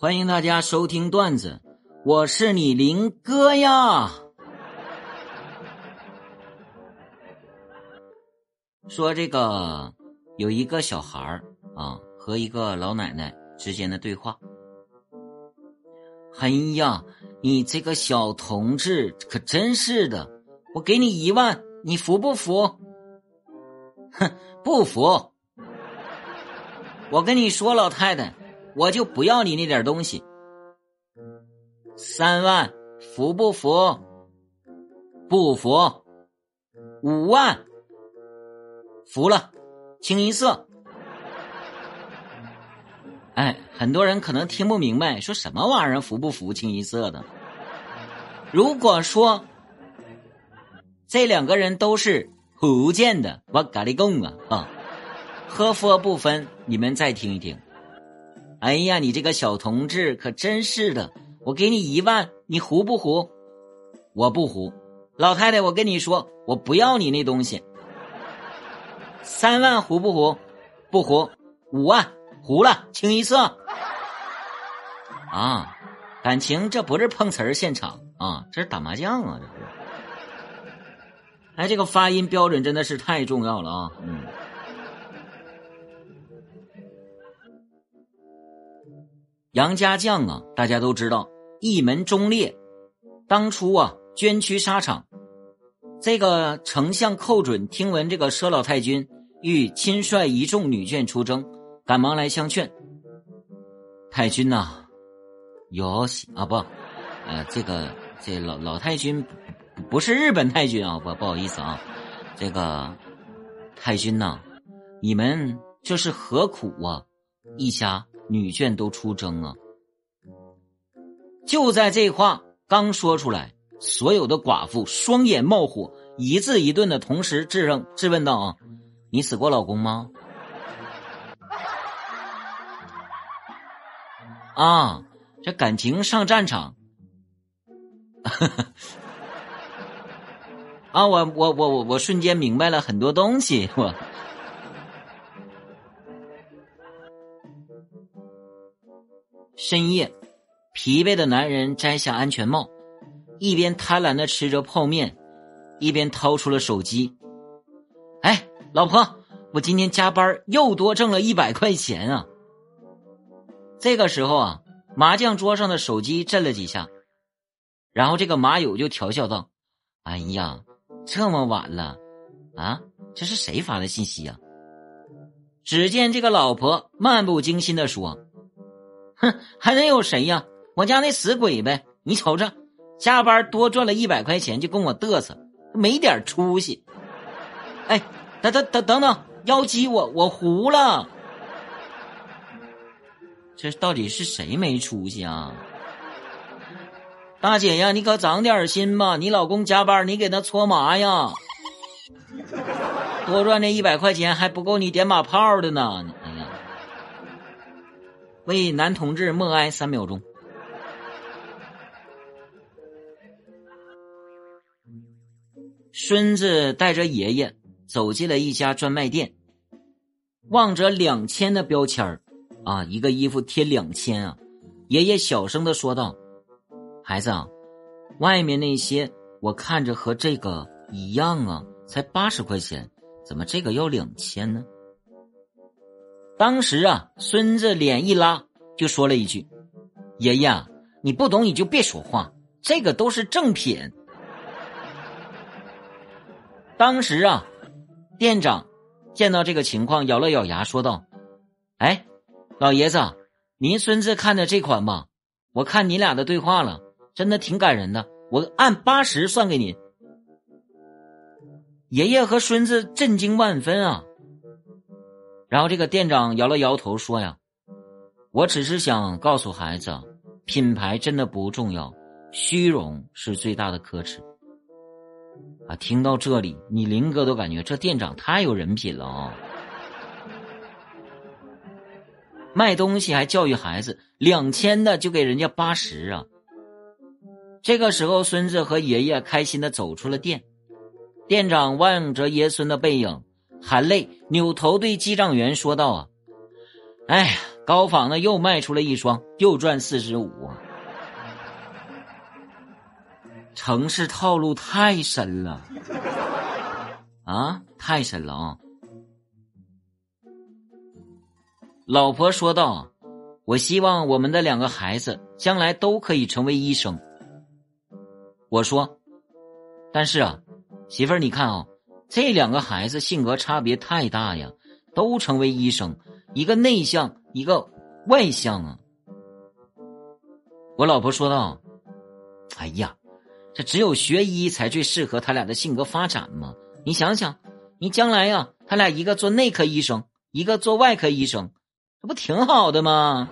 欢迎大家收听段子，我是你林哥呀。说这个有一个小孩儿啊和一个老奶奶之间的对话。哎呀，你这个小同志可真是的，我给你一万，你服不服？哼，不服。我跟你说，老太太，我就不要你那点东西。三万，服不服？不服。五万，服了，清一色。哎，很多人可能听不明白，说什么玩意儿服不服，清一色的。如果说这两个人都是福建的，我咖喱贡啊啊！喝佛不分，你们再听一听。哎呀，你这个小同志可真是的！我给你一万，你胡不胡？我不胡。老太太，我跟你说，我不要你那东西。三万胡不胡？不胡。五万胡了，清一色。啊，感情这不是碰瓷儿现场啊，这是打麻将啊，这是。哎，这个发音标准真的是太重要了啊！嗯。杨家将啊，大家都知道，一门忠烈。当初啊，捐躯沙场，这个丞相寇准听闻这个佘老太君欲亲率一众女眷出征，赶忙来相劝。太君呐，有喜啊不，呃，这个这老老太君不是日本太君啊，不不好意思啊，这个太君呐，你们这是何苦啊？一家。女眷都出征啊！就在这话刚说出来，所有的寡妇双眼冒火，一字一顿的同时质问质问道：“啊，你死过老公吗？”啊，这感情上战场，啊，我我我我我瞬间明白了很多东西，我。深夜，疲惫的男人摘下安全帽，一边贪婪的吃着泡面，一边掏出了手机。哎，老婆，我今天加班又多挣了一百块钱啊！这个时候啊，麻将桌上的手机震了几下，然后这个马友就调笑道：“哎呀，这么晚了，啊，这是谁发的信息呀？”只见这个老婆漫不经心的说。哼，还能有谁呀？我家那死鬼呗！你瞅瞅，加班多赚了一百块钱就跟我嘚瑟，没点出息。哎，等等等等等，妖姬，我我糊了。这到底是谁没出息啊？大姐呀，你可长点心吧！你老公加班，你给他搓麻呀。多赚这一百块钱还不够你点马炮的呢。为男同志默哀三秒钟。孙子带着爷爷走进了一家专卖店，望着两千的标签，啊，一个衣服贴两千啊！爷爷小声的说道：“孩子啊，外面那些我看着和这个一样啊，才八十块钱，怎么这个要两千呢？”当时啊，孙子脸一拉，就说了一句：“爷爷，你不懂你就别说话，这个都是正品。”当时啊，店长见到这个情况，咬了咬牙说道：“哎，老爷子，您孙子看的这款吧？我看你俩的对话了，真的挺感人的，我按八十算给您。”爷爷和孙子震惊万分啊。然后这个店长摇了摇头说：“呀，我只是想告诉孩子，品牌真的不重要，虚荣是最大的可耻。”啊，听到这里，你林哥都感觉这店长太有人品了啊！卖东西还教育孩子，两千的就给人家八十啊！这个时候，孙子和爷爷开心的走出了店，店长望着爷孙的背影。含泪扭头对记账员说道：“啊，哎呀，高仿的又卖出了一双，又赚四十五。城市套路太深了，啊，太深了啊！老婆说道：“我希望我们的两个孩子将来都可以成为医生。”我说：“但是啊，媳妇儿，你看啊，这两个孩子性格差别太大呀，都成为医生，一个内向，一个外向啊。”我老婆说道：“哎呀。”这只有学医才最适合他俩的性格发展嘛？你想想，你将来呀，他俩一个做内科医生，一个做外科医生，这不挺好的吗？